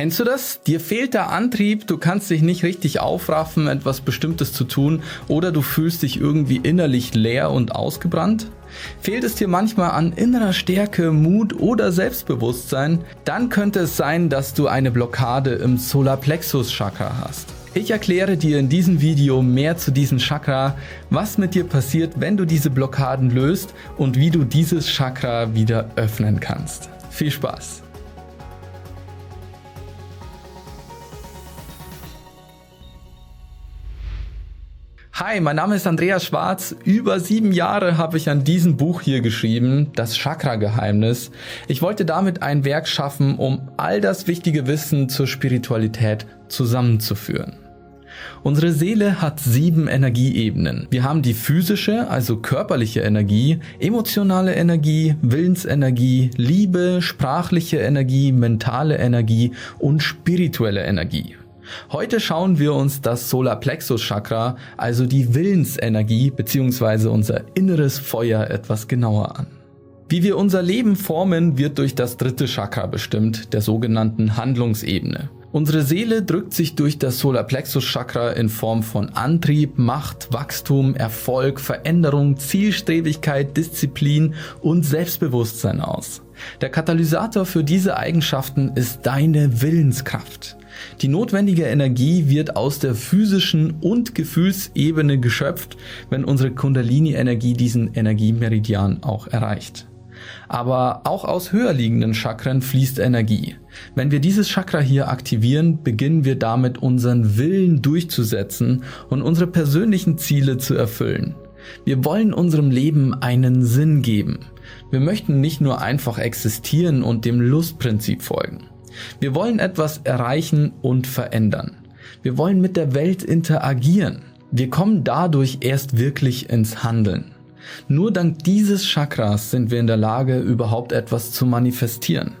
Kennst du das? Dir fehlt der Antrieb, du kannst dich nicht richtig aufraffen, etwas Bestimmtes zu tun oder du fühlst dich irgendwie innerlich leer und ausgebrannt? Fehlt es dir manchmal an innerer Stärke, Mut oder Selbstbewusstsein? Dann könnte es sein, dass du eine Blockade im Solarplexus Chakra hast. Ich erkläre dir in diesem Video mehr zu diesem Chakra, was mit dir passiert, wenn du diese Blockaden löst und wie du dieses Chakra wieder öffnen kannst. Viel Spaß! Hi, mein Name ist Andreas Schwarz. Über sieben Jahre habe ich an diesem Buch hier geschrieben, das Chakra-Geheimnis. Ich wollte damit ein Werk schaffen, um all das wichtige Wissen zur Spiritualität zusammenzuführen. Unsere Seele hat sieben Energieebenen. Wir haben die physische, also körperliche Energie, emotionale Energie, Willensenergie, Liebe, sprachliche Energie, mentale Energie und spirituelle Energie. Heute schauen wir uns das Solarplexus Chakra, also die Willensenergie bzw. unser inneres Feuer etwas genauer an. Wie wir unser Leben formen, wird durch das dritte Chakra bestimmt, der sogenannten Handlungsebene. Unsere Seele drückt sich durch das Solarplexus Chakra in Form von Antrieb, Macht, Wachstum, Erfolg, Veränderung, Zielstrebigkeit, Disziplin und Selbstbewusstsein aus. Der Katalysator für diese Eigenschaften ist deine Willenskraft. Die notwendige Energie wird aus der physischen und Gefühlsebene geschöpft, wenn unsere Kundalini-Energie diesen Energiemeridian auch erreicht. Aber auch aus höher liegenden Chakren fließt Energie. Wenn wir dieses Chakra hier aktivieren, beginnen wir damit unseren Willen durchzusetzen und unsere persönlichen Ziele zu erfüllen. Wir wollen unserem Leben einen Sinn geben. Wir möchten nicht nur einfach existieren und dem Lustprinzip folgen. Wir wollen etwas erreichen und verändern. Wir wollen mit der Welt interagieren. Wir kommen dadurch erst wirklich ins Handeln. Nur dank dieses Chakras sind wir in der Lage, überhaupt etwas zu manifestieren.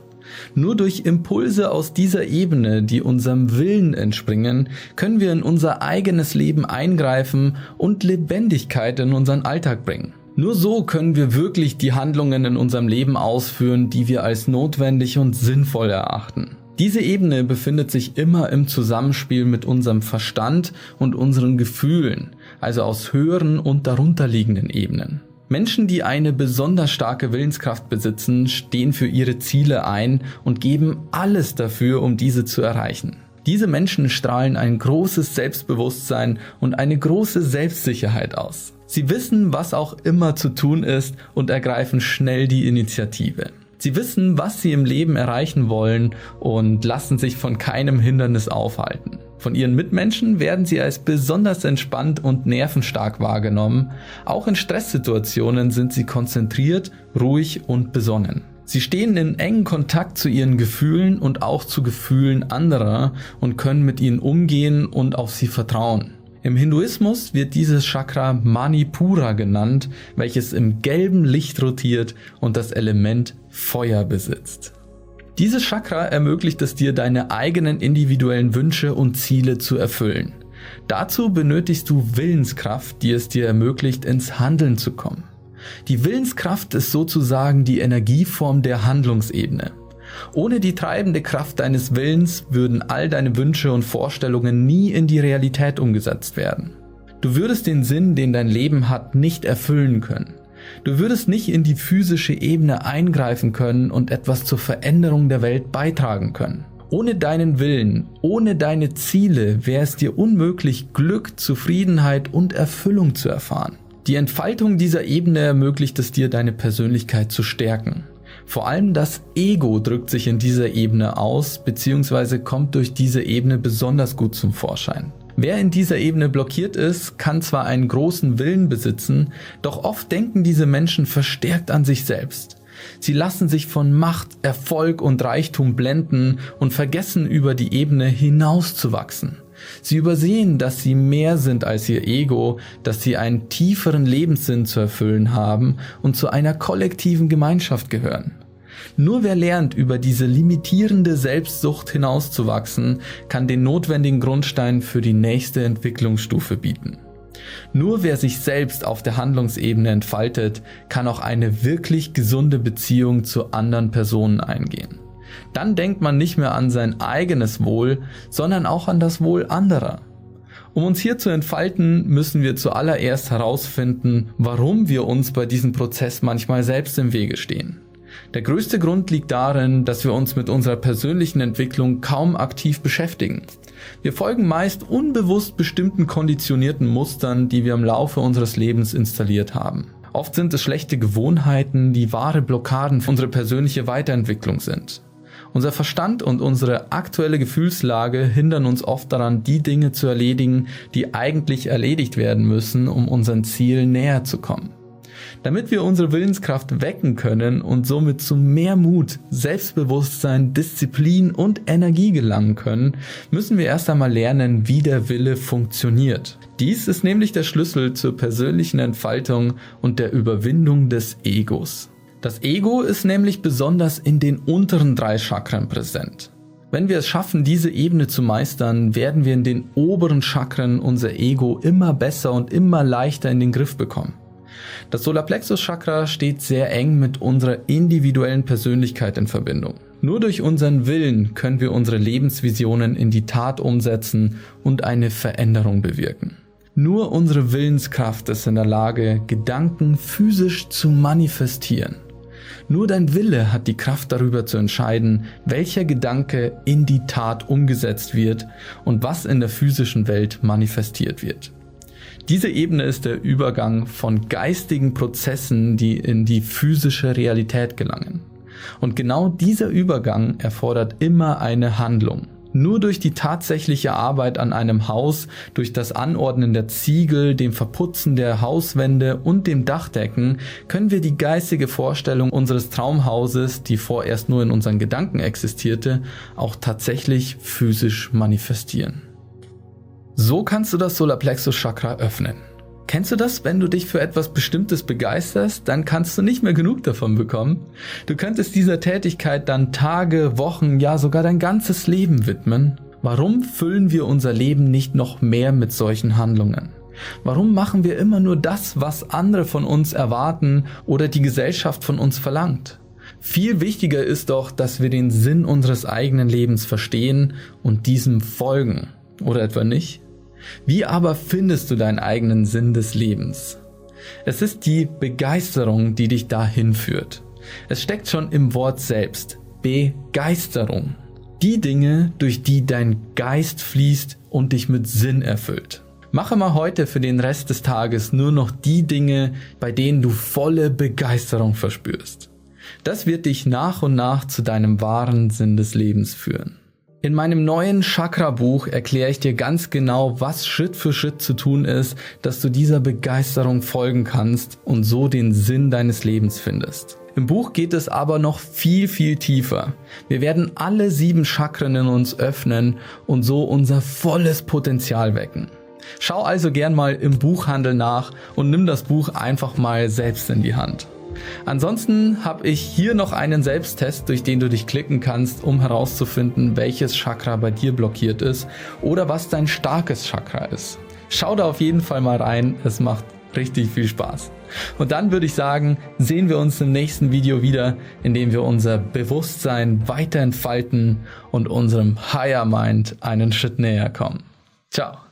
Nur durch Impulse aus dieser Ebene, die unserem Willen entspringen, können wir in unser eigenes Leben eingreifen und Lebendigkeit in unseren Alltag bringen. Nur so können wir wirklich die Handlungen in unserem Leben ausführen, die wir als notwendig und sinnvoll erachten. Diese Ebene befindet sich immer im Zusammenspiel mit unserem Verstand und unseren Gefühlen, also aus höheren und darunterliegenden Ebenen. Menschen, die eine besonders starke Willenskraft besitzen, stehen für ihre Ziele ein und geben alles dafür, um diese zu erreichen. Diese Menschen strahlen ein großes Selbstbewusstsein und eine große Selbstsicherheit aus. Sie wissen, was auch immer zu tun ist und ergreifen schnell die Initiative. Sie wissen, was sie im Leben erreichen wollen und lassen sich von keinem Hindernis aufhalten. Von ihren Mitmenschen werden sie als besonders entspannt und nervenstark wahrgenommen. Auch in Stresssituationen sind sie konzentriert, ruhig und besonnen. Sie stehen in engen Kontakt zu ihren Gefühlen und auch zu Gefühlen anderer und können mit ihnen umgehen und auf sie vertrauen. Im Hinduismus wird dieses Chakra Manipura genannt, welches im gelben Licht rotiert und das Element Feuer besitzt. Dieses Chakra ermöglicht es dir, deine eigenen individuellen Wünsche und Ziele zu erfüllen. Dazu benötigst du Willenskraft, die es dir ermöglicht, ins Handeln zu kommen. Die Willenskraft ist sozusagen die Energieform der Handlungsebene. Ohne die treibende Kraft deines Willens würden all deine Wünsche und Vorstellungen nie in die Realität umgesetzt werden. Du würdest den Sinn, den dein Leben hat, nicht erfüllen können. Du würdest nicht in die physische Ebene eingreifen können und etwas zur Veränderung der Welt beitragen können. Ohne deinen Willen, ohne deine Ziele wäre es dir unmöglich, Glück, Zufriedenheit und Erfüllung zu erfahren. Die Entfaltung dieser Ebene ermöglicht es dir, deine Persönlichkeit zu stärken. Vor allem das Ego drückt sich in dieser Ebene aus bzw. kommt durch diese Ebene besonders gut zum Vorschein. Wer in dieser Ebene blockiert ist, kann zwar einen großen Willen besitzen, doch oft denken diese Menschen verstärkt an sich selbst. Sie lassen sich von Macht, Erfolg und Reichtum blenden und vergessen über die Ebene hinauszuwachsen. Sie übersehen, dass sie mehr sind als ihr Ego, dass sie einen tieferen Lebenssinn zu erfüllen haben und zu einer kollektiven Gemeinschaft gehören. Nur wer lernt, über diese limitierende Selbstsucht hinauszuwachsen, kann den notwendigen Grundstein für die nächste Entwicklungsstufe bieten. Nur wer sich selbst auf der Handlungsebene entfaltet, kann auch eine wirklich gesunde Beziehung zu anderen Personen eingehen. Dann denkt man nicht mehr an sein eigenes Wohl, sondern auch an das Wohl anderer. Um uns hier zu entfalten, müssen wir zuallererst herausfinden, warum wir uns bei diesem Prozess manchmal selbst im Wege stehen. Der größte Grund liegt darin, dass wir uns mit unserer persönlichen Entwicklung kaum aktiv beschäftigen. Wir folgen meist unbewusst bestimmten konditionierten Mustern, die wir im Laufe unseres Lebens installiert haben. Oft sind es schlechte Gewohnheiten, die wahre Blockaden für unsere persönliche Weiterentwicklung sind. Unser Verstand und unsere aktuelle Gefühlslage hindern uns oft daran, die Dinge zu erledigen, die eigentlich erledigt werden müssen, um unseren Ziel näher zu kommen. Damit wir unsere Willenskraft wecken können und somit zu mehr Mut, Selbstbewusstsein, Disziplin und Energie gelangen können, müssen wir erst einmal lernen, wie der Wille funktioniert. Dies ist nämlich der Schlüssel zur persönlichen Entfaltung und der Überwindung des Egos. Das Ego ist nämlich besonders in den unteren drei Chakren präsent. Wenn wir es schaffen, diese Ebene zu meistern, werden wir in den oberen Chakren unser Ego immer besser und immer leichter in den Griff bekommen. Das Solarplexus Chakra steht sehr eng mit unserer individuellen Persönlichkeit in Verbindung. Nur durch unseren Willen können wir unsere Lebensvisionen in die Tat umsetzen und eine Veränderung bewirken. Nur unsere Willenskraft ist in der Lage, Gedanken physisch zu manifestieren. Nur dein Wille hat die Kraft darüber zu entscheiden, welcher Gedanke in die Tat umgesetzt wird und was in der physischen Welt manifestiert wird. Diese Ebene ist der Übergang von geistigen Prozessen, die in die physische Realität gelangen. Und genau dieser Übergang erfordert immer eine Handlung. Nur durch die tatsächliche Arbeit an einem Haus, durch das Anordnen der Ziegel, dem Verputzen der Hauswände und dem Dachdecken können wir die geistige Vorstellung unseres Traumhauses, die vorerst nur in unseren Gedanken existierte, auch tatsächlich physisch manifestieren. So kannst du das Solarplexus Chakra öffnen. Kennst du das, wenn du dich für etwas Bestimmtes begeisterst, dann kannst du nicht mehr genug davon bekommen? Du könntest dieser Tätigkeit dann Tage, Wochen, ja sogar dein ganzes Leben widmen. Warum füllen wir unser Leben nicht noch mehr mit solchen Handlungen? Warum machen wir immer nur das, was andere von uns erwarten oder die Gesellschaft von uns verlangt? Viel wichtiger ist doch, dass wir den Sinn unseres eigenen Lebens verstehen und diesem folgen. Oder etwa nicht? Wie aber findest du deinen eigenen Sinn des Lebens? Es ist die Begeisterung, die dich dahin führt. Es steckt schon im Wort selbst. Begeisterung. Die Dinge, durch die dein Geist fließt und dich mit Sinn erfüllt. Mache mal heute für den Rest des Tages nur noch die Dinge, bei denen du volle Begeisterung verspürst. Das wird dich nach und nach zu deinem wahren Sinn des Lebens führen. In meinem neuen Chakra-Buch erkläre ich dir ganz genau, was Schritt für Schritt zu tun ist, dass du dieser Begeisterung folgen kannst und so den Sinn deines Lebens findest. Im Buch geht es aber noch viel, viel tiefer. Wir werden alle sieben Chakren in uns öffnen und so unser volles Potenzial wecken. Schau also gern mal im Buchhandel nach und nimm das Buch einfach mal selbst in die Hand. Ansonsten habe ich hier noch einen Selbsttest, durch den du dich klicken kannst, um herauszufinden, welches Chakra bei dir blockiert ist oder was dein starkes Chakra ist. Schau da auf jeden Fall mal rein, es macht richtig viel Spaß. Und dann würde ich sagen, sehen wir uns im nächsten Video wieder, in dem wir unser Bewusstsein weiter entfalten und unserem Higher Mind einen Schritt näher kommen. Ciao.